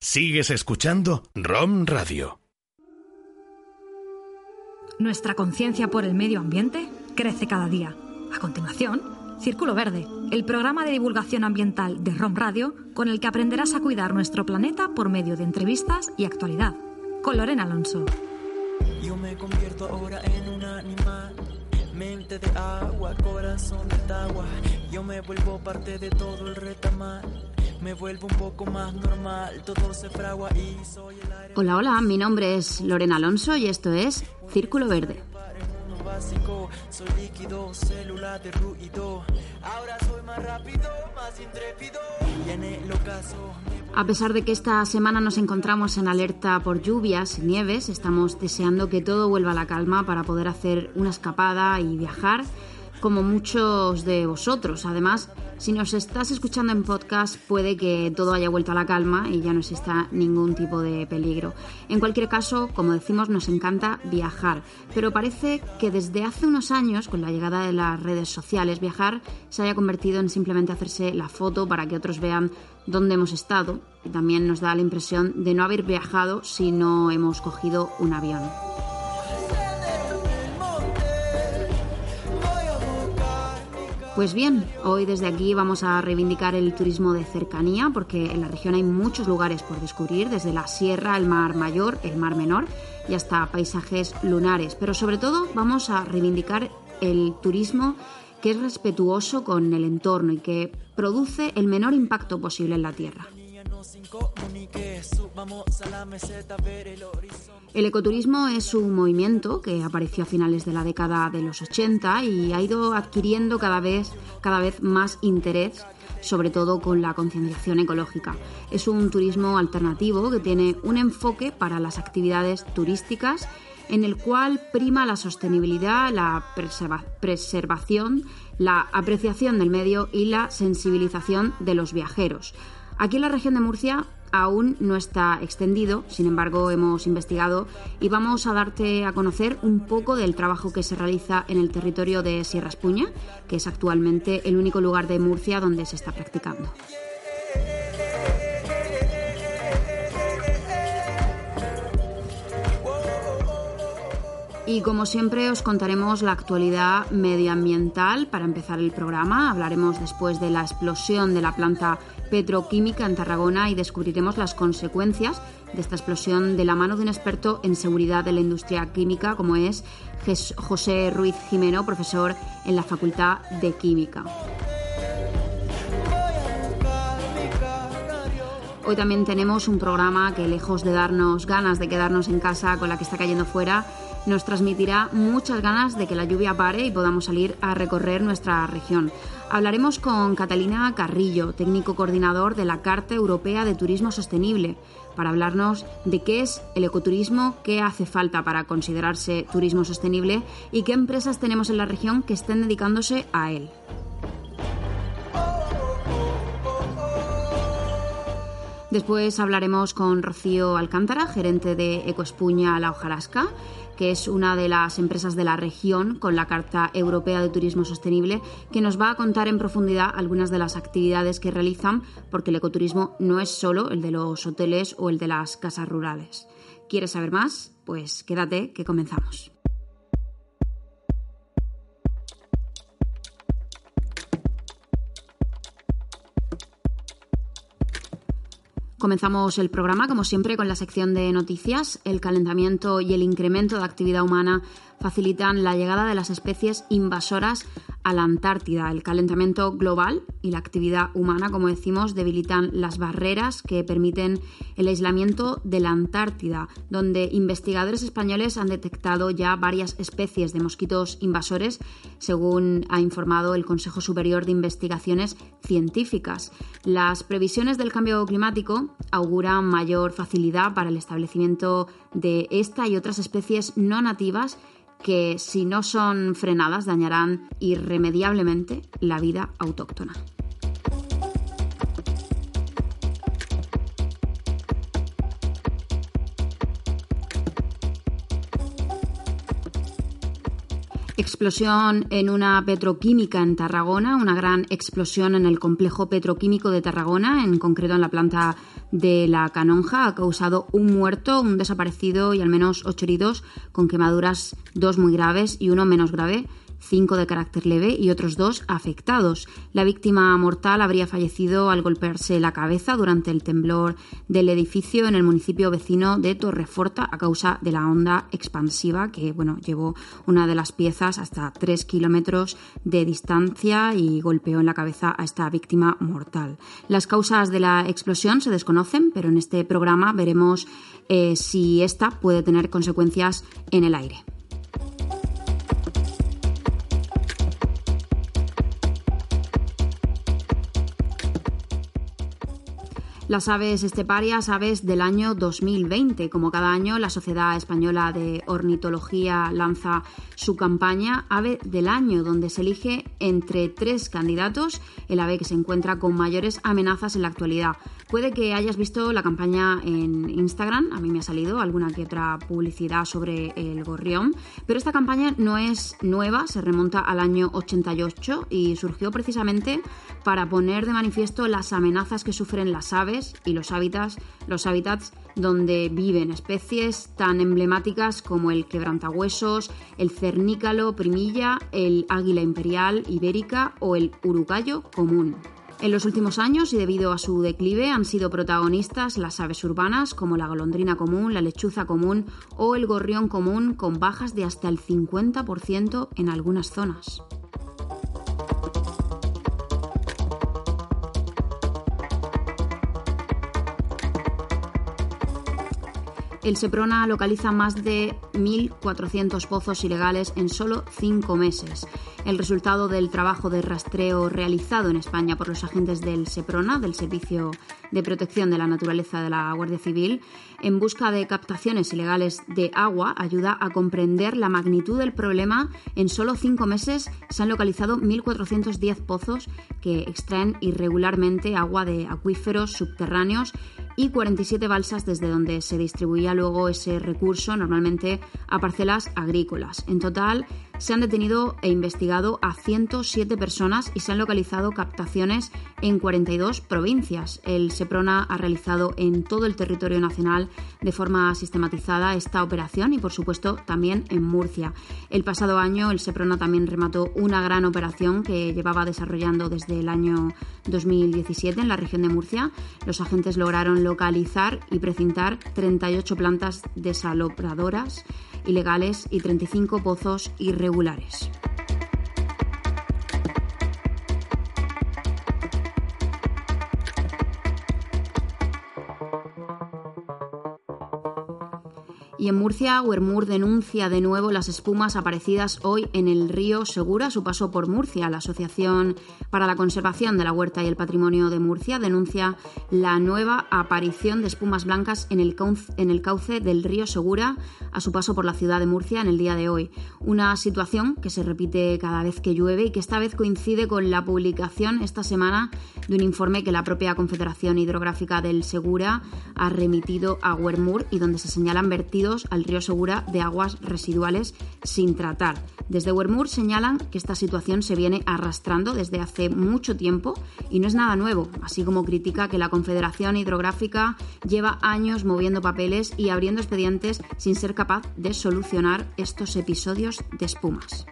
Sigues escuchando ROM Radio. Nuestra conciencia por el medio ambiente crece cada día. A continuación, Círculo Verde, el programa de divulgación ambiental de ROM Radio con el que aprenderás a cuidar nuestro planeta por medio de entrevistas y actualidad. Con Lorena Alonso. Yo me convierto ahora en un animal. Mente de agua, corazón de agua. Yo me vuelvo parte de todo el retamal. Me vuelvo un poco más normal. Todo se fragua y soy el aire. Hola, hola, mi nombre es Lorena Alonso y esto es Círculo Verde. Básico, soy líquido, célula de ruido. Ahora soy más rápido, más intrépido. Y en el ocaso A pesar de que esta semana nos encontramos en alerta por lluvias y nieves, estamos deseando que todo vuelva a la calma para poder hacer una escapada y viajar como muchos de vosotros. Además, si nos estás escuchando en podcast, puede que todo haya vuelto a la calma y ya no exista ningún tipo de peligro. En cualquier caso, como decimos, nos encanta viajar, pero parece que desde hace unos años, con la llegada de las redes sociales, viajar se haya convertido en simplemente hacerse la foto para que otros vean dónde hemos estado. Y también nos da la impresión de no haber viajado si no hemos cogido un avión. Pues bien, hoy desde aquí vamos a reivindicar el turismo de cercanía porque en la región hay muchos lugares por descubrir, desde la sierra, el mar mayor, el mar menor y hasta paisajes lunares. Pero sobre todo vamos a reivindicar el turismo que es respetuoso con el entorno y que produce el menor impacto posible en la tierra. El ecoturismo es un movimiento que apareció a finales de la década de los 80 y ha ido adquiriendo cada vez, cada vez más interés, sobre todo con la concienciación ecológica. Es un turismo alternativo que tiene un enfoque para las actividades turísticas en el cual prima la sostenibilidad, la preserva- preservación, la apreciación del medio y la sensibilización de los viajeros. Aquí en la región de Murcia aún no está extendido, sin embargo hemos investigado y vamos a darte a conocer un poco del trabajo que se realiza en el territorio de Sierra Espuña, que es actualmente el único lugar de Murcia donde se está practicando. Y como siempre os contaremos la actualidad medioambiental para empezar el programa. Hablaremos después de la explosión de la planta petroquímica en Tarragona y descubriremos las consecuencias de esta explosión de la mano de un experto en seguridad de la industria química como es José Ruiz Jimeno, profesor en la Facultad de Química. Hoy también tenemos un programa que lejos de darnos ganas de quedarnos en casa con la que está cayendo fuera, nos transmitirá muchas ganas de que la lluvia pare y podamos salir a recorrer nuestra región. Hablaremos con Catalina Carrillo, técnico coordinador de la Carta Europea de Turismo Sostenible, para hablarnos de qué es el ecoturismo, qué hace falta para considerarse turismo sostenible y qué empresas tenemos en la región que estén dedicándose a él. Después hablaremos con Rocío Alcántara, gerente de Ecoespuña La Hojarasca, que es una de las empresas de la región con la Carta Europea de Turismo Sostenible, que nos va a contar en profundidad algunas de las actividades que realizan, porque el ecoturismo no es solo el de los hoteles o el de las casas rurales. ¿Quieres saber más? Pues quédate, que comenzamos. Comenzamos el programa, como siempre, con la sección de noticias. El calentamiento y el incremento de actividad humana facilitan la llegada de las especies invasoras la Antártida. El calentamiento global y la actividad humana, como decimos, debilitan las barreras que permiten el aislamiento de la Antártida, donde investigadores españoles han detectado ya varias especies de mosquitos invasores, según ha informado el Consejo Superior de Investigaciones Científicas. Las previsiones del cambio climático auguran mayor facilidad para el establecimiento de esta y otras especies no nativas que si no son frenadas dañarán irremediablemente la vida autóctona. Explosión en una petroquímica en Tarragona, una gran explosión en el complejo petroquímico de Tarragona, en concreto en la planta de la Canonja, ha causado un muerto, un desaparecido y al menos ocho heridos, con quemaduras dos muy graves y uno menos grave cinco de carácter leve y otros dos afectados. La víctima mortal habría fallecido al golpearse la cabeza durante el temblor del edificio en el municipio vecino de Torreforta a causa de la onda expansiva que bueno, llevó una de las piezas hasta tres kilómetros de distancia y golpeó en la cabeza a esta víctima mortal. Las causas de la explosión se desconocen, pero en este programa veremos eh, si esta puede tener consecuencias en el aire. Las aves esteparias, aves del año 2020. Como cada año, la Sociedad Española de Ornitología lanza su campaña Ave del Año, donde se elige entre tres candidatos el ave que se encuentra con mayores amenazas en la actualidad. Puede que hayas visto la campaña en Instagram, a mí me ha salido alguna que otra publicidad sobre el gorrión, pero esta campaña no es nueva, se remonta al año 88 y surgió precisamente para poner de manifiesto las amenazas que sufren las aves y los hábitats, los hábitats donde viven especies tan emblemáticas como el quebrantahuesos, el cernícalo primilla, el águila imperial ibérica o el urucayo común. En los últimos años, y debido a su declive, han sido protagonistas las aves urbanas como la golondrina común, la lechuza común o el gorrión común, con bajas de hasta el 50% en algunas zonas. El Seprona localiza más de 1.400 pozos ilegales en solo cinco meses. El resultado del trabajo de rastreo realizado en España por los agentes del Seprona, del Servicio de Protección de la Naturaleza de la Guardia Civil, en busca de captaciones ilegales de agua, ayuda a comprender la magnitud del problema. En solo cinco meses se han localizado 1.410 pozos que extraen irregularmente agua de acuíferos subterráneos y 47 balsas desde donde se distribuía luego ese recurso, normalmente a parcelas agrícolas. En total, se han detenido e investigado a 107 personas y se han localizado captaciones en 42 provincias. El SEPRONA ha realizado en todo el territorio nacional de forma sistematizada esta operación y, por supuesto, también en Murcia. El pasado año, el SEPRONA también remató una gran operación que llevaba desarrollando desde el año 2017 en la región de Murcia. Los agentes lograron localizar y precintar 38 plantas desalobradoras ilegales y 35 pozos irregulares. Y en Murcia, Wermur denuncia de nuevo las espumas aparecidas hoy en el río Segura, su paso por Murcia. La Asociación para la Conservación de la Huerta y el Patrimonio de Murcia denuncia la nueva aparición de espumas blancas en el, cauce, del río Segura a su paso por la ciudad de Murcia en el día de hoy. Una situación que se repite cada vez que llueve y que esta vez coincide con la publicación esta semana de un informe que la propia Confederación Hidrográfica del Segura ha remitido a Wermur y donde se señalan vertidos al río Segura de aguas residuales sin tratar. Desde Wermur señalan que esta situación se viene arrastrando desde hace mucho tiempo y no es nada nuevo, así como critica que la Confederación Hidrográfica lleva años moviendo papeles y abriendo expedientes sin ser capaz de solucionar estos episodios de espumas.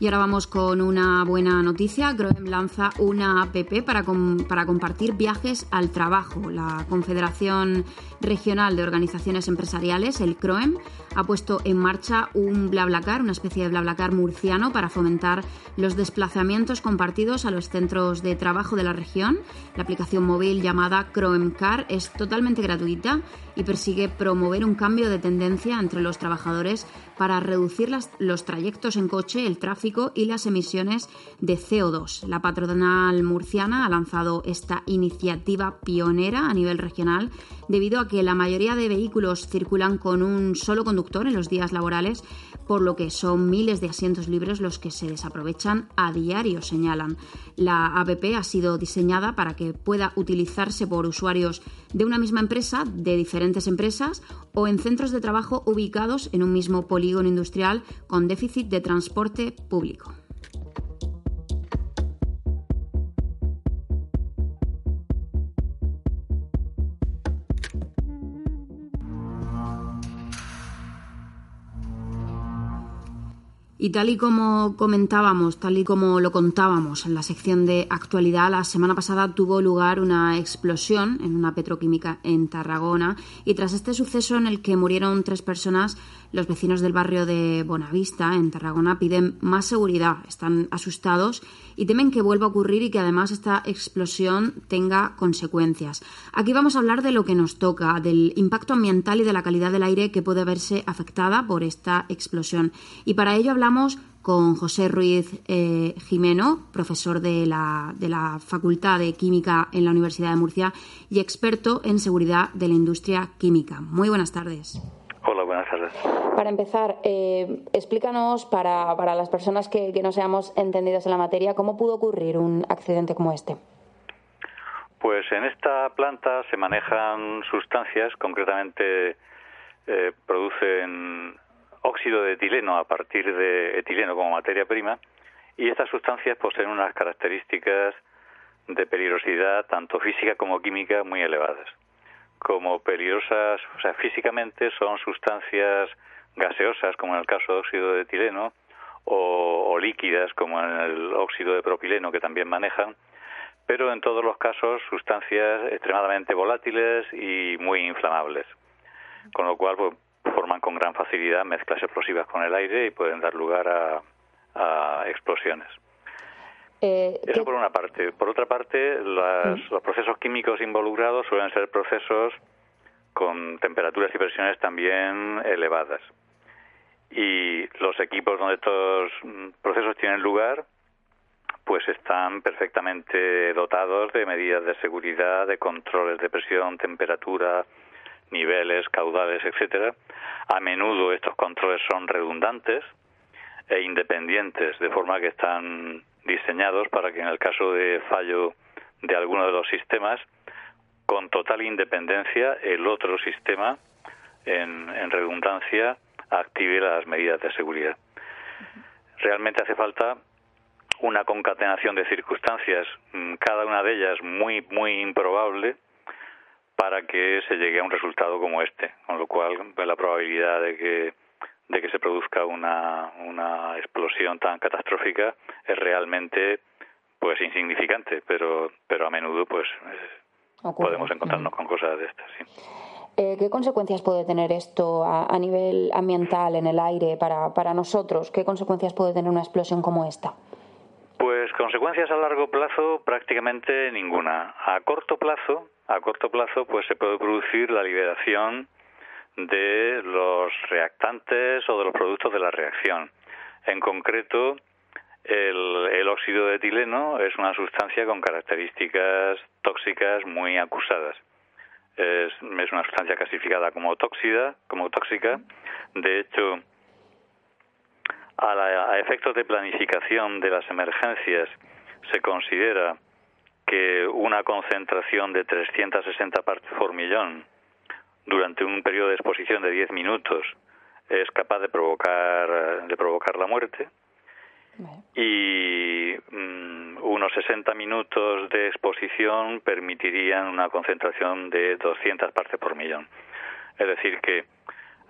Y ahora vamos con una buena noticia. Groem lanza una app para, para compartir viajes al trabajo. La Confederación Regional de Organizaciones Empresariales, el CROEM, ha puesto en marcha un BlaBlaCar, una especie de BlaBlaCar murciano para fomentar los desplazamientos compartidos a los centros de trabajo de la región. La aplicación móvil llamada CroemCar es totalmente gratuita y persigue promover un cambio de tendencia entre los trabajadores para reducir los trayectos en coche, el tráfico y las emisiones de CO2. La patronal murciana ha lanzado esta iniciativa pionera a nivel regional debido a que la mayoría de vehículos circulan con un solo conductor en los días laborales, por lo que son miles de asientos libres los que se desaprovechan a diario, señalan. La APP ha sido diseñada para que pueda utilizarse por usuarios de una misma empresa, de diferentes empresas o en centros de trabajo ubicados en un mismo polígono industrial con déficit de transporte público. Y tal y como comentábamos, tal y como lo contábamos en la sección de actualidad, la semana pasada tuvo lugar una explosión en una petroquímica en Tarragona y tras este suceso en el que murieron tres personas, los vecinos del barrio de Bonavista, en Tarragona, piden más seguridad, están asustados y temen que vuelva a ocurrir y que además esta explosión tenga consecuencias. Aquí vamos a hablar de lo que nos toca, del impacto ambiental y de la calidad del aire que puede verse afectada por esta explosión. Y para ello hablamos con José Ruiz eh, Jimeno, profesor de la, de la Facultad de Química en la Universidad de Murcia y experto en seguridad de la industria química. Muy buenas tardes. Para empezar, eh, explícanos para, para, las personas que, no seamos entendidos en la materia, ¿cómo pudo ocurrir un accidente como este? Pues en esta planta se manejan sustancias, concretamente eh, producen óxido de etileno a partir de etileno como materia prima, y estas sustancias poseen unas características de peligrosidad tanto física como química muy elevadas como peligrosas, o sea, físicamente son sustancias gaseosas, como en el caso de óxido de etileno, o, líquidas, como en el óxido de propileno, que también manejan, pero en todos los casos sustancias extremadamente volátiles y muy inflamables, con lo cual pues, forman con gran facilidad mezclas explosivas con el aire y pueden dar lugar a explosiones. Eh, Eso por una parte. Por otra parte, mm. los procesos químicos involucrados suelen ser procesos con temperaturas y presiones también elevadas. Y los equipos donde estos mm, procesos tienen lugar, pues están perfectamente dotados de medidas de seguridad, de controles de presión, temperatura, niveles, caudales, etcétera. A menudo estos controles son redundantes e independientes, de forma que están diseñados para que en el caso de fallo de alguno de los sistemas, con total independencia, el otro sistema, en, redundancia, active las medidas de seguridad. Realmente hace falta una concatenación de circunstancias, mm, cada una de ellas muy, muy improbable, para que se llegue a un resultado como este, con lo cual la probabilidad de que de que se produzca una, una explosión tan catastrófica es realmente pues insignificante, pero pero a menudo pues eh, podemos encontrarnos con cosas de estas. Sí. Eh, ¿Qué consecuencias puede tener esto a, nivel ambiental, en el aire, para, para nosotros? ¿Qué consecuencias puede tener una explosión como esta? Pues consecuencias a largo plazo prácticamente ninguna. A corto plazo, a corto plazo pues se puede producir la liberación de los reactantes o de los productos de la reacción. En concreto, el, óxido de etileno es una sustancia con características tóxicas muy acusadas. Es, una sustancia clasificada como tóxica, como tóxica. De hecho, a, a efectos de planificación de las emergencias se considera que una concentración de 360 partes por millón durante un periodo de exposición de 10 minutos es capaz de provocar de provocar la muerte y mm, unos 60 minutos de exposición permitirían una concentración de 200 partes por millón. Es decir que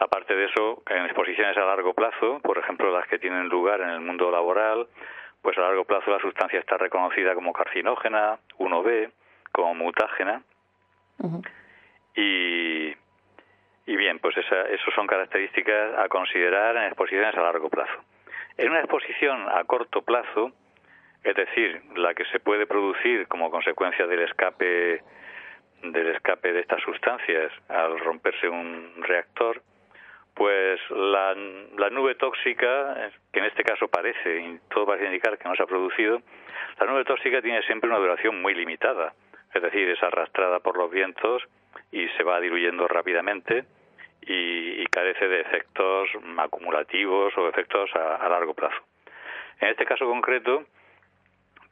Aparte de eso, en exposiciones a largo plazo, por ejemplo las que tienen lugar en el mundo laboral, pues a largo plazo la sustancia está reconocida como carcinógena, 1B, como mutágena. Y, bien, pues esa, eso son características a considerar en exposiciones a largo plazo. En una exposición a corto plazo, es decir, la que se puede producir como consecuencia del escape del escape de estas sustancias al romperse un reactor, pues la, la, nube tóxica, que en este caso parece, y todo parece indicar que no se ha producido, la nube tóxica tiene siempre una duración muy limitada, es decir, es arrastrada por los vientos y se va diluyendo rápidamente y, carece de efectos acumulativos o efectos a largo plazo. En este caso concreto,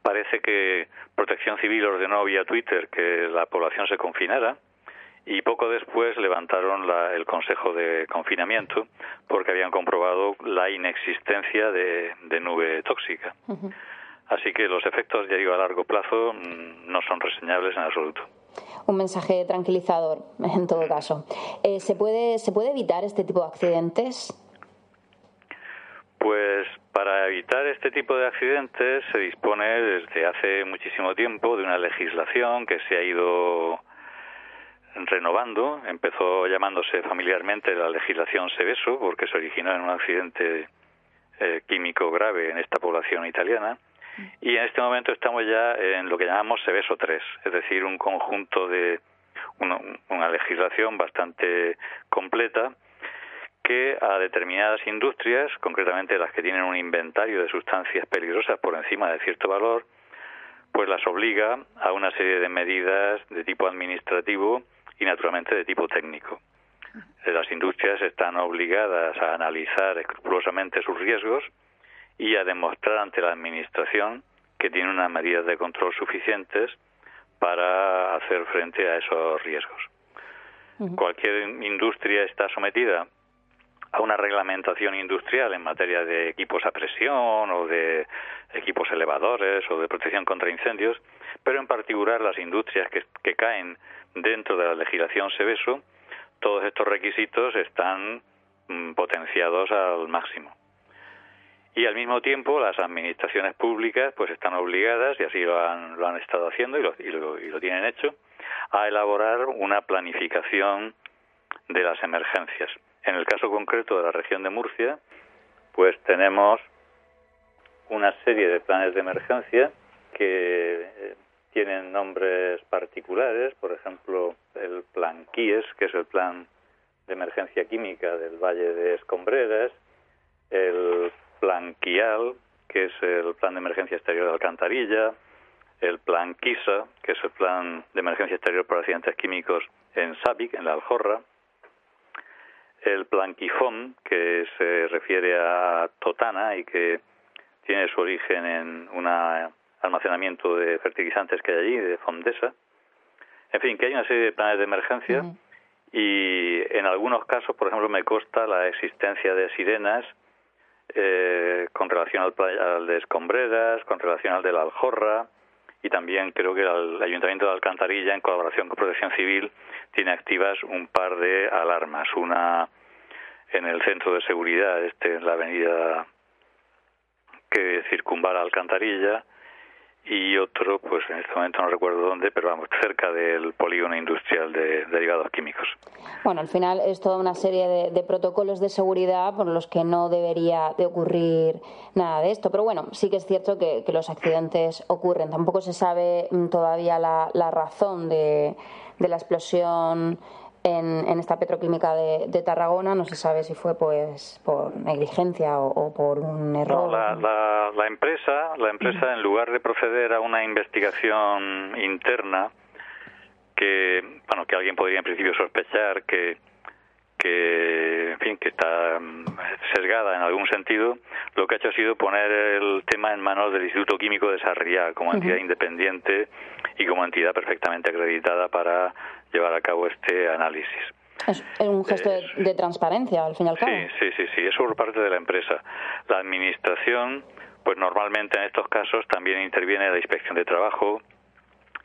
parece que Protección Civil ordenó vía Twitter que la población se confinara y poco después levantaron el Consejo de Confinamiento porque habían comprobado la inexistencia de, nube tóxica. Así que los efectos, ya digo, a largo plazo mm, no son reseñables en absoluto. Un mensaje tranquilizador, en todo caso. Eh, ¿se, puede, ¿Se puede evitar este tipo de accidentes? Pues para evitar este tipo de accidentes se dispone desde hace muchísimo tiempo de una legislación que se ha ido renovando. Empezó llamándose familiarmente la legislación Seveso porque se originó en un accidente eh, químico grave en esta población italiana. Y en este momento estamos ya en lo que llamamos Seveso 3, es decir, un conjunto de una legislación bastante completa que a determinadas industrias, concretamente las que tienen un inventario de sustancias peligrosas por encima de cierto valor, pues las obliga a una serie de medidas de tipo administrativo y naturalmente de tipo técnico. Las industrias están obligadas a analizar escrupulosamente sus riesgos y a demostrar ante la Administración que tiene unas medidas de control suficientes para hacer frente a esos riesgos. Cualquier industria está sometida a una reglamentación industrial en materia de equipos a presión o de equipos elevadores o de protección contra incendios, pero en particular las industrias que, caen dentro de la legislación SEBESO, todos estos requisitos están mm, potenciados al máximo. Y al mismo tiempo las administraciones públicas pues están obligadas, y así lo han, lo han estado haciendo y lo, y lo, y lo tienen hecho, a elaborar una planificación de las emergencias. En el caso concreto de la región de Murcia, pues tenemos una serie de planes de emergencia que eh, tienen nombres particulares, por ejemplo, el plan KIES, que es el plan de emergencia química del Valle de Escombreras, el plan KIAL, que es el plan de emergencia exterior de Alcantarilla, el plan KISA, que es el plan de emergencia exterior por accidentes químicos en Sabic, en la Aljorra, el planquifón, que se refiere a Totana y que tiene su origen en un almacenamiento de fertilizantes que hay allí, de Fondesa. En fin, que hay una serie de planes de emergencia y en algunos casos, por ejemplo, me consta la existencia de sirenas eh, con relación al, al, de Escombreras, con relación al de la Aljorra y también creo que el Ayuntamiento de Alcantarilla, en colaboración con Protección Civil, tiene activas un par de alarmas, una en el centro de seguridad, este en la avenida que circunvala Alcantarilla, y otro, pues en este momento no recuerdo dónde, pero vamos, cerca del polígono industrial de derivados químicos. Bueno, al final es toda una serie de, protocolos de seguridad por los que no debería de ocurrir nada de esto. Pero bueno, sí que es cierto que, los accidentes ocurren. Tampoco se sabe todavía la, razón de, la explosión en, esta petroquímica de, Tarragona no se sabe si fue pues por negligencia o, por un error. la, empresa, la empresa en lugar de proceder a una investigación interna que bueno que alguien podría en principio sospechar que que en fin que está mm, sesgada en algún sentido lo que ha hecho ha sido poner el tema en manos del Instituto Químico de Sarriá como entidad independiente y como entidad perfectamente acreditada para llevar a cabo este análisis. Es un gesto de, transparencia, al fin y al cabo. Sí, sí, sí, sí, eso por parte de la empresa. La administración, pues normalmente en estos casos también interviene la inspección de trabajo,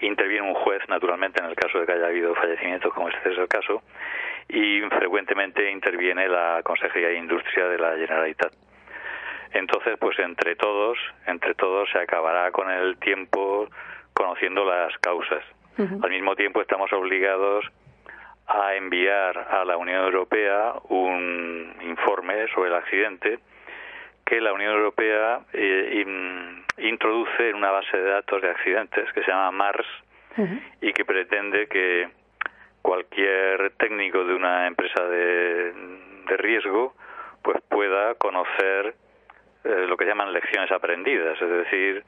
interviene un juez, naturalmente, en el caso de que haya habido fallecimientos, como este es el caso, y frecuentemente interviene la Consejería de Industria de la Generalitat. Entonces, pues entre todos, entre todos se acabará con el tiempo conociendo las causas. Al mismo tiempo estamos obligados a enviar a la Unión Europea un informe sobre el accidente que la Unión Europea eh, introduce en una base de datos de accidentes que se llama MARS y que pretende que cualquier técnico de una empresa de, de riesgo pues pueda conocer eh, lo que llaman lecciones aprendidas, es decir,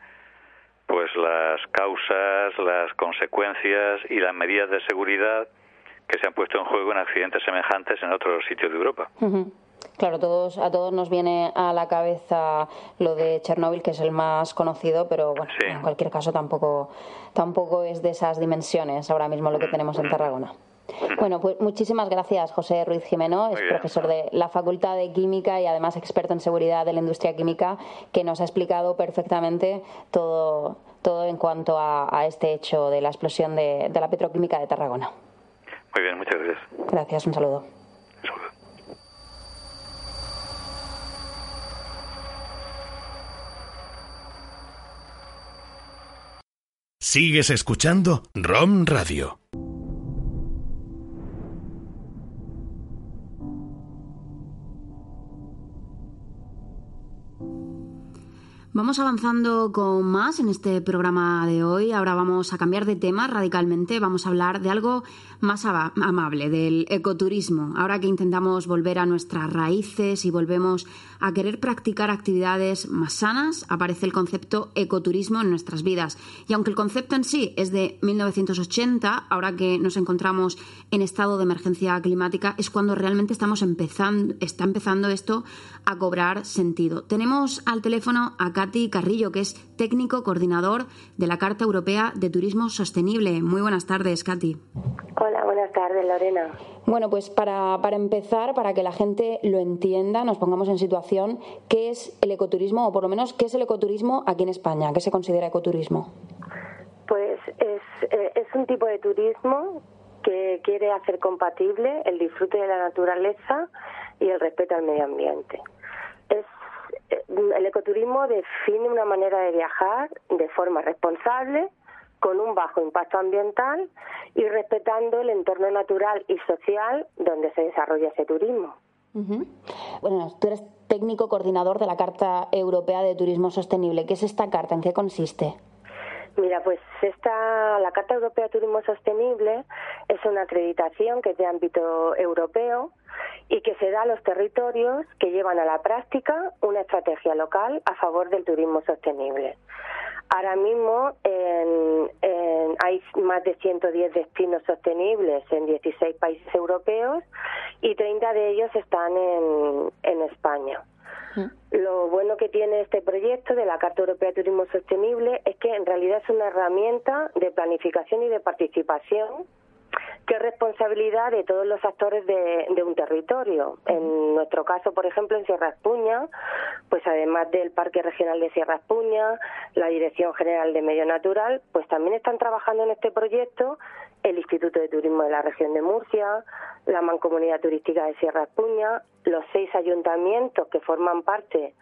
pues las causas, las consecuencias y las medidas de seguridad que se han puesto en juego en accidentes semejantes en otros sitios de Europa. Claro, todos, a todos nos viene a la cabeza lo de Chernóbil, que es el más conocido, pero bueno, en cualquier caso tampoco, tampoco es de esas dimensiones ahora mismo lo que tenemos en Tarragona. Bueno, pues muchísimas gracias, José Ruiz Jimeno, es profesor de la Facultad de Química y además experto en seguridad de la industria química, que nos ha explicado perfectamente todo, todo en cuanto a, este hecho de la explosión de, de la petroquímica de Tarragona. Muy bien, muchas gracias. Gracias, un saludo. Un saludo. Sigues escuchando ROM Radio. Vamos avanzando con más en este programa de hoy. Ahora vamos a cambiar de tema radicalmente. Vamos a hablar de algo más amable, del ecoturismo. Ahora que intentamos volver a nuestras raíces y volvemos a querer practicar actividades más sanas, aparece el concepto ecoturismo en nuestras vidas. Y aunque el concepto en sí es de 1980, ahora que nos encontramos en estado de emergencia climática, es cuando realmente estamos empezando, está empezando esto a cobrar sentido. Tenemos al teléfono a Katy Carrillo, que es técnico coordinador de la Carta Europea de Turismo Sostenible. Muy buenas tardes, Katy. Hola, buenas tardes, Lorena. Bueno, pues para, para empezar, para que la gente lo entienda, nos pongamos en situación, ¿qué es el ecoturismo o por lo menos qué es el ecoturismo aquí en España? ¿Qué se considera ecoturismo? Pues es, eh, es un tipo de turismo que quiere hacer compatible el disfrute de la naturaleza y el respeto al medio ambiente. Es el ecoturismo define una manera de viajar de forma responsable, con un bajo impacto ambiental y respetando el entorno natural y social donde se desarrolla ese turismo. Bueno, tú eres técnico coordinador de la Carta Europea de Turismo Sostenible. ¿Qué es esta carta? ¿En qué consiste? Mira, pues esta, la Carta Europea de Turismo Sostenible es una acreditación que es de ámbito europeo y que se da a los territorios que llevan a la práctica una estrategia local a favor del turismo sostenible. Ahora mismo hay más de 110 destinos sostenibles en 16 países europeos y 30 de ellos están en, en España. Mm. Lo bueno que tiene este proyecto de la Carta Europea de Turismo Sostenible es que en realidad es una herramienta de planificación y de participación que es responsabilidad de todos los actores de, un territorio. En nuestro caso, por ejemplo, en Sierra Espuña, pues además del Parque Regional de Sierra Espuña, la Dirección General de Medio Natural, pues también están trabajando en este proyecto el Instituto de Turismo de la región de Murcia, la Mancomunidad Turística de Sierra Espuña, los seis ayuntamientos que forman parte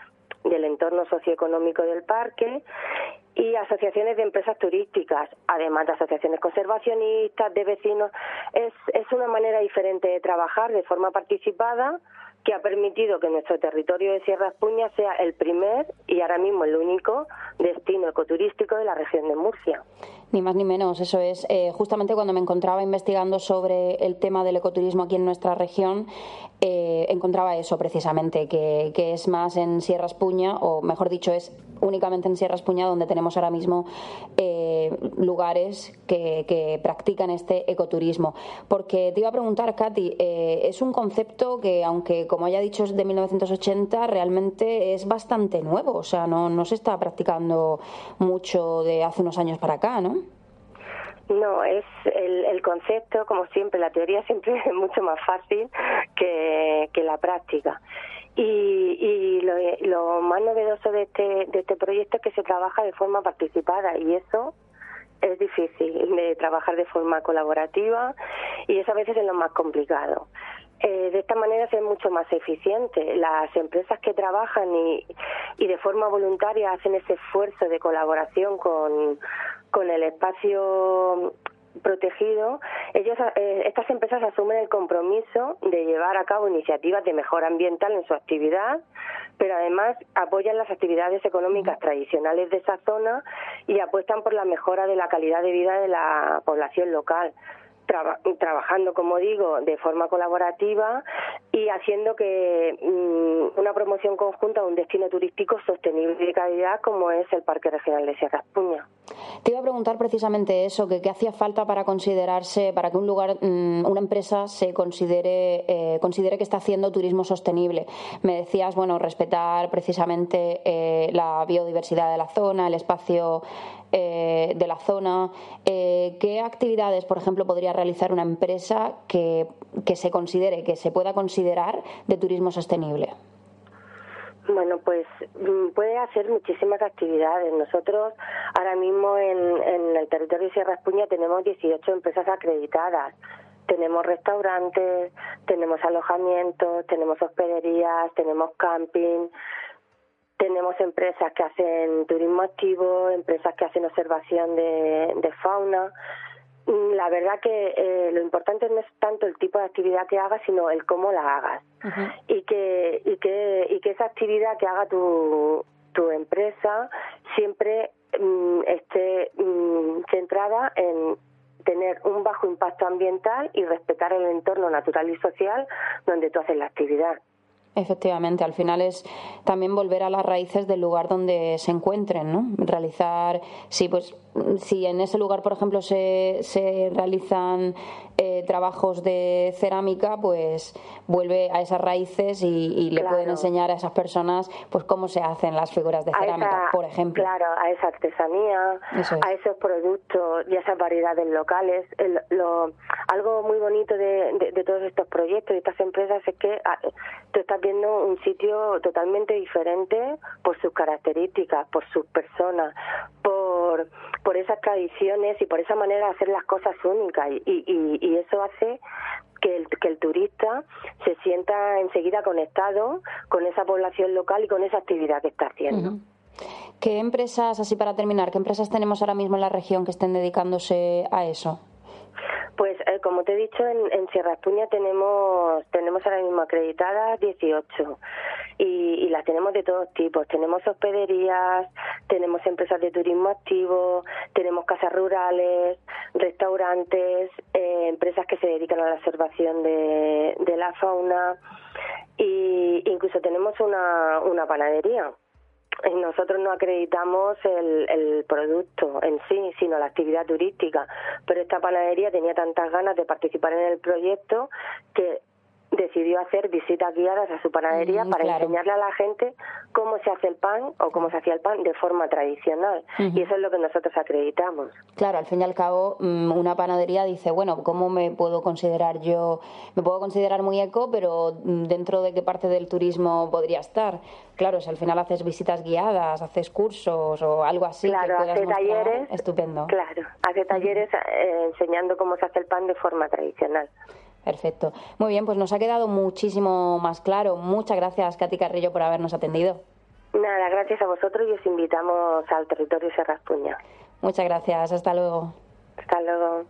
del entorno socioeconómico del parque y asociaciones de empresas turísticas, además de asociaciones conservacionistas, de vecinos. Es, es una manera diferente de trabajar de forma participada que ha permitido que nuestro territorio de Sierra Espuña sea el primer y ahora mismo el único destino ecoturístico de la región de Murcia. Ni más ni menos, eso es. Eh, justamente cuando me encontraba investigando sobre el tema del ecoturismo aquí en nuestra región, eh, encontraba eso precisamente, que, es más en Sierra Espuña, o mejor dicho, es únicamente en Sierra Espuña donde tenemos ahora mismo eh, lugares que, practican este ecoturismo. Porque te iba a preguntar, Katy, es un concepto que, aunque como haya dicho es de 1980, realmente es bastante nuevo, o sea, no, no se está practicando mucho de hace unos años para acá, ¿no? No, es el, concepto, como siempre, la teoría siempre es mucho más fácil que, la práctica. Y, y lo, más novedoso de este, de este proyecto es que se trabaja de forma participada y eso es difícil de trabajar de forma colaborativa y eso a veces es lo más complicado. Eh, de esta manera se es mucho más eficiente. Las empresas que trabajan y, y de forma voluntaria hacen ese esfuerzo de colaboración con, con el espacio protegido, ellos, eh, estas empresas asumen el compromiso de llevar a cabo iniciativas de mejora ambiental en su actividad, pero además apoyan las actividades económicas tradicionales de esa zona y apuestan por la mejora de la calidad de vida de la población local trabajando, como digo, de forma colaborativa y haciendo que mm, una promoción conjunta de un destino turístico sostenible y de calidad como es el Parque Regional de Sierra Espuña. Te iba a preguntar precisamente eso, que qué hacía falta para considerarse, para que un lugar, mm, una empresa se considere, eh, considere que está haciendo turismo sostenible. Me decías, bueno, respetar precisamente eh, la biodiversidad de la zona, el espacio eh, de la zona. ¿Qué actividades, por ejemplo, podría realizar una empresa que, que se considere, que se pueda considerar de turismo sostenible? Bueno, pues mm, puede hacer muchísimas actividades. Nosotros ahora mismo en, en el territorio de Sierra Espuña tenemos 18 empresas acreditadas. Tenemos restaurantes, tenemos alojamientos, tenemos hospederías, tenemos camping, tenemos empresas que hacen turismo activo, empresas que hacen observación de, fauna. Mm, la verdad que eh, lo importante no es tanto el tipo de actividad que hagas, sino el cómo la hagas. Y que y que y que esa actividad que haga tu tu empresa siempre mm, esté mm, centrada en tener un bajo impacto ambiental y respetar el entorno natural y social donde tú haces la actividad. Efectivamente, al final es también volver a las raíces del lugar donde se encuentren, ¿no? Realizar, sí, pues si en ese lugar, por ejemplo, se, se realizan eh, trabajos de cerámica, pues vuelve a esas raíces y, le pueden enseñar a esas personas pues cómo se hacen las figuras de cerámica, por ejemplo. Claro, a esa artesanía, a esos productos y a esas variedades locales. lo, algo muy bonito de, de, todos estos proyectos y estas empresas es que ah, tú estás viendo un sitio totalmente diferente por sus características, por sus personas, por por esas tradiciones y por esa manera de hacer las cosas únicas y, y, y eso hace que el, que el turista se sienta enseguida conectado con esa población local y con esa actividad que está haciendo. ¿Qué empresas, así para terminar, qué empresas tenemos ahora mismo en la región que estén dedicándose a eso? Pues eh, como te he dicho, en, en, Sierra Espuña tenemos, tenemos ahora mismo acreditadas 18 y, y, las tenemos de todos tipos. Tenemos hospederías, tenemos empresas de turismo activo, tenemos casas rurales, restaurantes, eh, empresas que se dedican a la observación de, la fauna y incluso tenemos una panadería nosotros no acreditamos el, el, producto en sí, sino la actividad turística. Pero esta panadería tenía tantas ganas de participar en el proyecto que decidió hacer visitas guiadas a su panadería mm, para enseñarle a la gente cómo se hace el pan o cómo se hacía el pan de forma tradicional. Y eso es lo que nosotros acreditamos. Claro, al fin y al cabo, mm, una panadería dice, bueno, ¿cómo me puedo considerar yo? Me puedo considerar muy eco, pero mm, dentro de qué parte del turismo podría estar. Claro, si al final haces visitas guiadas, haces cursos o algo así claro, que hace talleres, estupendo. Claro, hace talleres eh, enseñando cómo se hace el pan de forma tradicional. Perfecto. Muy bien, pues nos ha quedado muchísimo más claro. Muchas gracias, Katy Carrillo, por habernos atendido. Nada, gracias a vosotros y os invitamos al territorio Serra Espuña. Muchas gracias. Hasta luego. Hasta luego.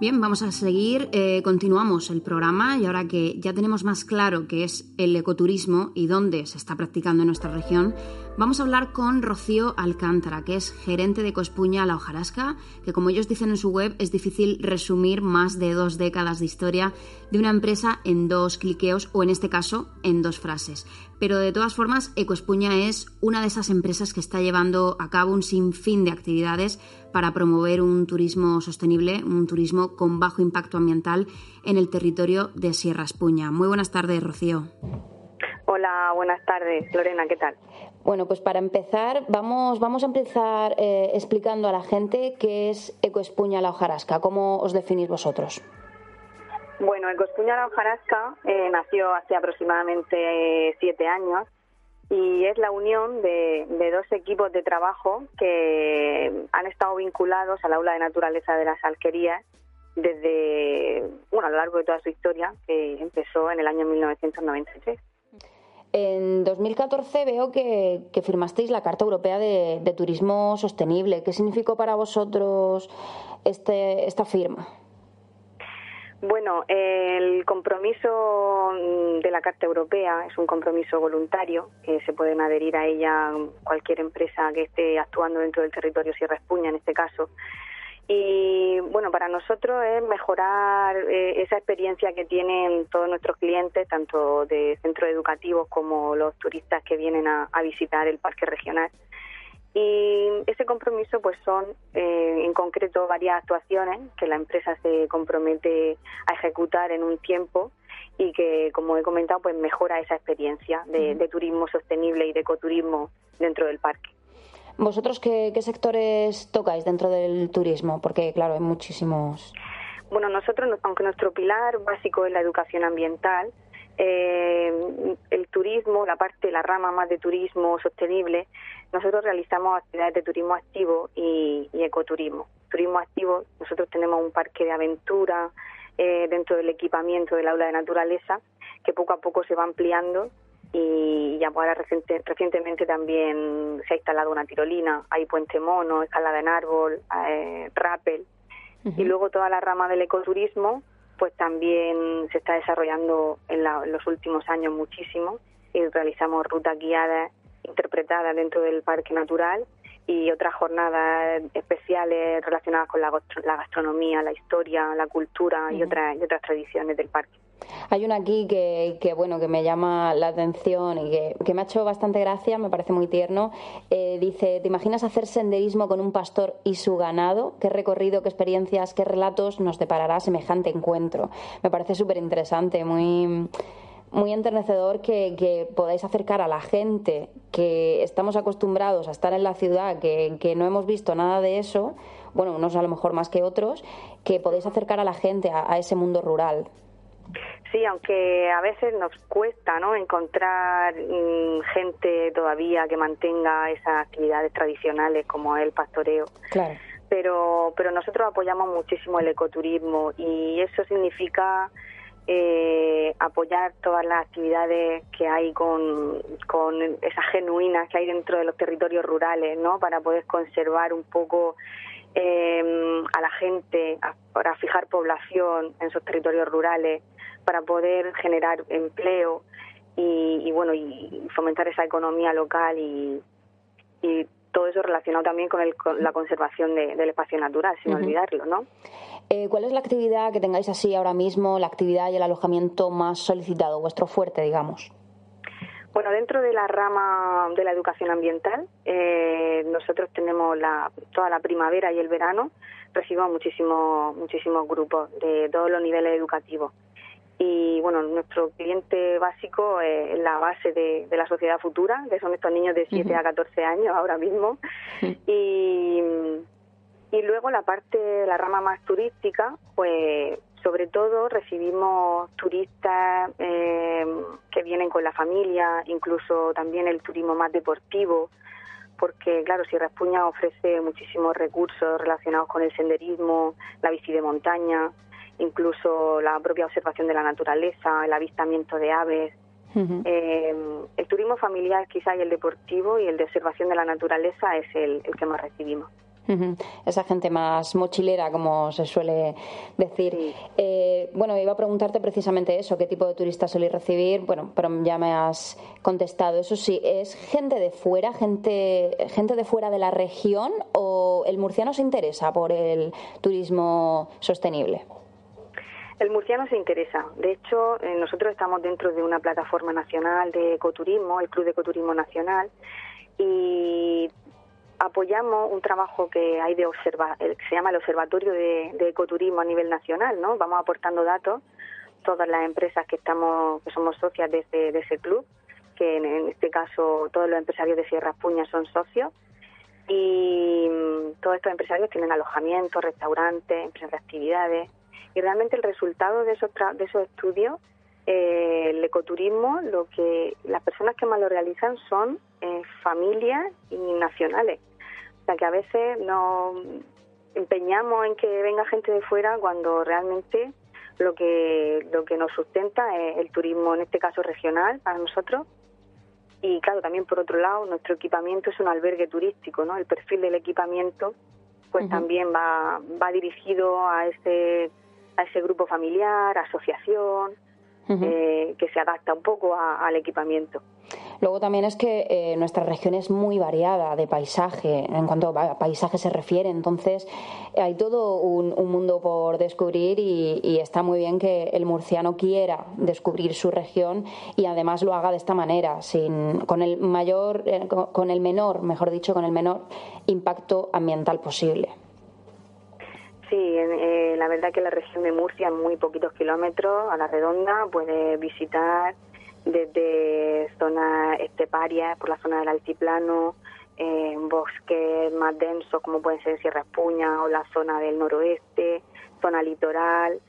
Bien, vamos a seguir. Eh, continuamos el programa y ahora que ya tenemos más claro qué es el ecoturismo y dónde se está practicando en nuestra región, vamos a hablar con Rocío Alcántara, que es gerente de Cospuña La Hojarasca, que como ellos dicen en su web es difícil resumir más de dos décadas de historia de una empresa en dos cliqueos o en este caso en dos frases. Pero de todas formas, Ecoespuña es una de esas empresas que está llevando a cabo un sinfín de actividades para promover un turismo sostenible, un turismo con bajo impacto ambiental en el territorio de Sierra Espuña. Muy buenas tardes, Rocío. Hola, buenas tardes. Lorena, ¿qué tal? Bueno, pues para empezar, vamos, vamos a empezar eh, explicando a la gente qué es Ecoespuña la hojarasca. ¿Cómo os definís vosotros? Bueno, Ecoespuña la hojarasca eh, nació hace aproximadamente siete años y es la unión de, dos equipos de trabajo que han estado vinculados al aula de naturaleza de las alquerías desde, bueno, a lo largo de toda su historia, que empezó en el año 1993. En 2014 veo que, firmasteis la Carta Europea de, Turismo Sostenible. ¿Qué significó para vosotros este, esta firma? Bueno, el compromiso de la Carta Europea es un compromiso voluntario, que se pueden adherir a ella cualquier empresa que esté actuando dentro del territorio Sierra Espuña, en este caso. Y bueno, para nosotros es mejorar eh, esa experiencia que tienen todos nuestros clientes, tanto de centros educativos como los turistas que vienen a, visitar el parque regional. Y ese compromiso pues son eh, en concreto varias actuaciones que la empresa se compromete a ejecutar en un tiempo y que, como he comentado, pues mejora esa experiencia de turismo sostenible y de ecoturismo dentro del parque. ¿Vosotros qué, sectores tocáis dentro del turismo? Porque, claro, hay muchísimos. Bueno, nosotros, aunque nuestro pilar básico es la educación ambiental, eh, el turismo, la parte, la rama más de turismo sostenible, nosotros realizamos actividades de turismo activo y, ecoturismo. Turismo activo, nosotros tenemos un parque de aventura eh, dentro del equipamiento del aula de naturaleza que poco a poco se va ampliando y ya ahora recientemente también se ha instalado una tirolina, hay puente mono, escalada en árbol, eh, rappel. Y luego toda la rama del ecoturismo pues también se está desarrollando en, los últimos años muchísimo y realizamos rutas guiadas interpretadas dentro del parque natural y otras jornadas especiales relacionadas con la, gastronomía, la historia, la cultura y, otras, y otras tradiciones del parque. Hay una aquí que, que, bueno, que me llama la atención y que, me ha hecho bastante gracia, me parece muy tierno. Eh, dice, ¿te imaginas hacer senderismo con un pastor y su ganado? ¿Qué recorrido, qué experiencias, qué relatos nos deparará semejante encuentro? Me parece súper interesante, muy muy enternecedor que, que, podáis acercar a la gente que estamos acostumbrados a estar en la ciudad, que, que, no hemos visto nada de eso, bueno, unos a lo mejor más que otros, que podéis acercar a la gente a ese mundo rural. Sí, aunque a veces nos cuesta ¿no? encontrar mm, gente todavía que mantenga esas actividades tradicionales como el pastoreo. Claro. Pero, pero nosotros apoyamos muchísimo el ecoturismo y eso significa eh, apoyar todas las actividades que hay con, con esas genuinas que hay dentro de los territorios rurales, ¿no? Para poder conservar un poco eh, a la gente, para fijar población en esos territorios rurales para poder generar empleo y, bueno y fomentar esa economía local y, todo eso relacionado también con, la conservación del espacio natural, sin olvidarlo, ¿no? Eh, ¿Cuál es la actividad que tengáis así ahora mismo, la actividad y el alojamiento más solicitado, vuestro fuerte, digamos? Bueno, dentro de la rama de la educación ambiental, eh, nosotros tenemos la, toda la primavera y el verano, recibimos muchísimos muchísimos grupos de todos los niveles educativos y bueno, nuestro cliente básico es la base de, la sociedad futura, que son estos niños de 7 a 14 años ahora mismo. y, y luego la parte, la rama más turística, pues sobre todo recibimos turistas eh, que vienen con la familia, incluso también el turismo más deportivo, porque claro, Sierra Espuña ofrece muchísimos recursos relacionados con el senderismo, la bici de montaña, incluso la propia observación de la naturaleza, el avistamiento de aves. Eh, el turismo familiar quizá y el deportivo y el de observación de la naturaleza es el, que más recibimos. Esa gente más mochilera, como se suele decir. Eh, bueno, iba a preguntarte precisamente eso, qué tipo de turistas soléis recibir, bueno, pero ya me has contestado. Eso sí, ¿es gente de fuera, gente, gente de fuera de la región o el murciano se interesa por el turismo sostenible? El murciano se interesa. De hecho, eh, nosotros estamos dentro de una plataforma nacional de ecoturismo, el Club de Ecoturismo Nacional, y apoyamos un trabajo que hay de observa, se llama el Observatorio de, Ecoturismo a nivel nacional, ¿no? Vamos aportando datos todas las empresas que estamos, que somos socias de ese, de ese club que en, este caso todos los empresarios de Sierra Puña son socios y mm, todos estos empresarios tienen alojamientos, restaurantes, empresas de actividades y realmente el resultado de esos, de esos estudios, eh, el ecoturismo, lo que las personas que más lo realizan son eh, familias y nacionales. O sea que a veces nos empeñamos en que venga gente de fuera cuando realmente lo que lo que nos sustenta es el turismo, en este caso regional, para nosotros. Y claro, también por otro lado, nuestro equipamiento es un albergue turístico, ¿no? El perfil del equipamiento pues también va, va dirigido a ese, a ese grupo familiar, asociación, eh, que se adapta un poco al equipamiento. Luego también es que eh, nuestra región es muy variada de paisaje, en cuanto a paisaje se refiere, entonces hay todo un, mundo por descubrir y, está muy bien que el murciano quiera descubrir su región y además lo haga de esta manera, sin, con el mayor, eh, con el menor, mejor dicho, con el menor impacto ambiental posible. Sí, eh, la verdad que la región de Murcia, en muy poquitos kilómetros a la redonda, puede visitar desde zonas esteparias, por la zona del altiplano, en bosques más densos como pueden ser Sierra Espuña o la zona del noroeste, zona litoral,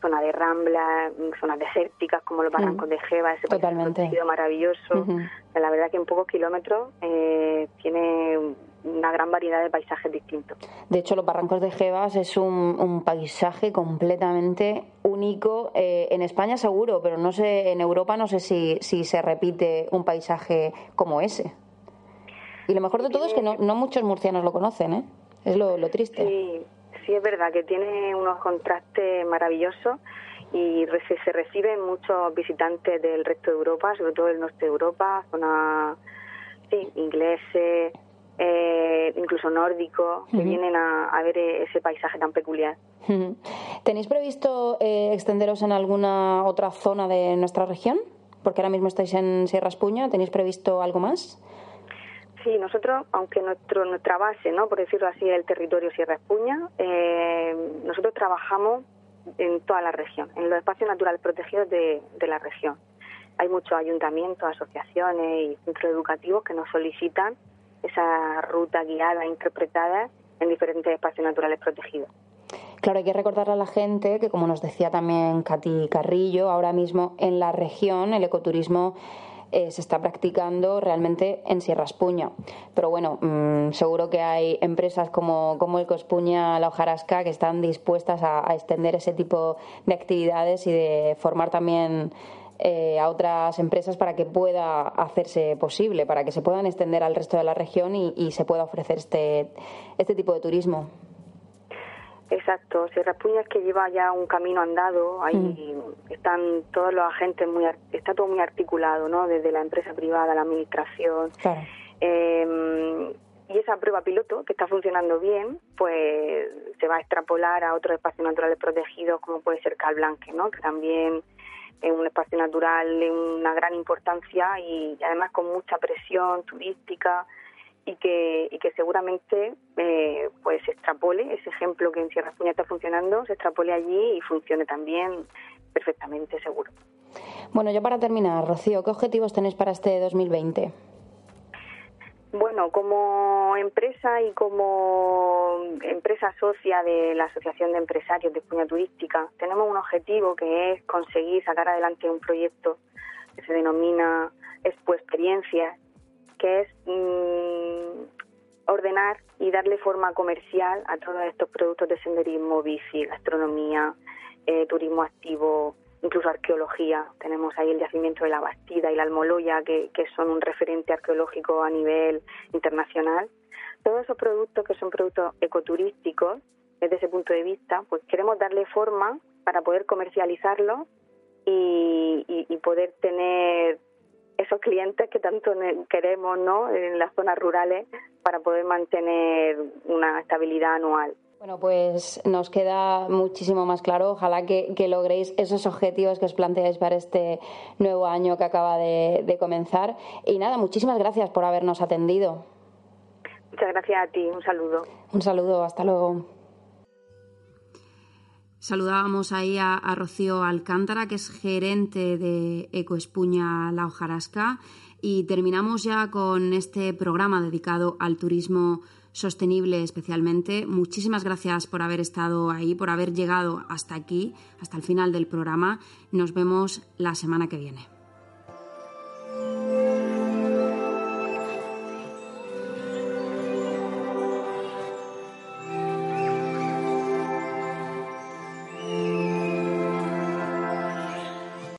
zona de rambla, zonas desérticas como los barrancos de Jeva, ese Totalmente. maravilloso. La verdad que en pocos kilómetros eh, tiene una gran variedad de paisajes distintos. De hecho, los Barrancos de Jebas es un, paisaje completamente único eh, en España seguro, pero no sé, en Europa no sé si, si se repite un paisaje como ese. Y lo mejor de todo es que no, muchos murcianos lo conocen, ¿eh? Es lo, triste. Sí, sí es verdad que tiene unos contrastes maravillosos y se reciben muchos visitantes del resto de Europa, sobre todo del norte de Europa, zona sí, ingleses, eh, incluso nórdicos, que vienen a, ver ese paisaje tan peculiar. ¿Tenéis previsto eh, extenderos en alguna otra zona de nuestra región? Porque ahora mismo estáis en Sierra Espuña, ¿tenéis previsto algo más? Sí, nosotros, aunque nuestro, nuestra base, ¿no? por decirlo así, es el territorio Sierra Espuña, eh, nosotros trabajamos en toda la región, en los espacios naturales protegidos de, de la región. Hay muchos ayuntamientos, asociaciones y centros educativos que nos solicitan esa ruta guiada, interpretada en diferentes espacios naturales protegidos. Claro, hay que recordarle a la gente que, como nos decía también Katy Carrillo, ahora mismo en la región el ecoturismo eh, se está practicando realmente en Sierra Espuña. Pero bueno, mm, seguro que hay empresas como, como Ecospuña, la Hojarasca, que están dispuestas a extender ese tipo de actividades y de formar también eh, a otras empresas para que pueda hacerse posible, para que se puedan extender al resto de la región y, se pueda ofrecer este, este tipo de turismo. Exacto, Sierra Puña es que lleva ya un camino andado, ahí mm. están todos los agentes muy, está todo muy articulado, ¿no? Desde la empresa privada, la administración. Em, y esa prueba piloto que está funcionando bien, pues se va a extrapolar a otros espacios naturales protegidos como puede ser Calblanque, ¿no? Que también es un espacio natural de una gran importancia y además con mucha presión turística y que, y que seguramente eh, pues se extrapole ese ejemplo que en Sierra Puña está funcionando, se extrapole allí y funcione también perfectamente seguro. Bueno, ya para terminar, Rocío, ¿qué objetivos tenéis para este 2020? Bueno, como empresa y como empresa socia de la Asociación de Empresarios de Espuña Turística, tenemos un objetivo que es conseguir sacar adelante un proyecto que se denomina Expo Experiencias, que es mm, ordenar y darle forma comercial a todos estos productos de senderismo, bici, gastronomía, eh, turismo activo, incluso arqueología. Tenemos ahí el yacimiento de la Bastida y la Almoloya, que, son un referente arqueológico a nivel internacional. Todos esos productos que son productos ecoturísticos, desde ese punto de vista, pues queremos darle forma para poder comercializarlos y, y poder tener esos clientes que tanto queremos ¿no? en las zonas rurales para poder mantener una estabilidad anual. Bueno, pues nos queda muchísimo más claro. Ojalá que, logréis esos objetivos que os planteáis para este nuevo año que acaba de, comenzar. Y nada, muchísimas gracias por habernos atendido. Muchas gracias a ti. Un saludo. Un saludo. Hasta luego. Saludábamos ahí a, Rocío Alcántara, que es gerente de Ecoespuña La Hojarasca. Y terminamos ya con este programa dedicado al turismo sostenible especialmente. Muchísimas gracias por haber estado ahí, por haber llegado hasta aquí, hasta el final del programa. Nos vemos la semana que viene.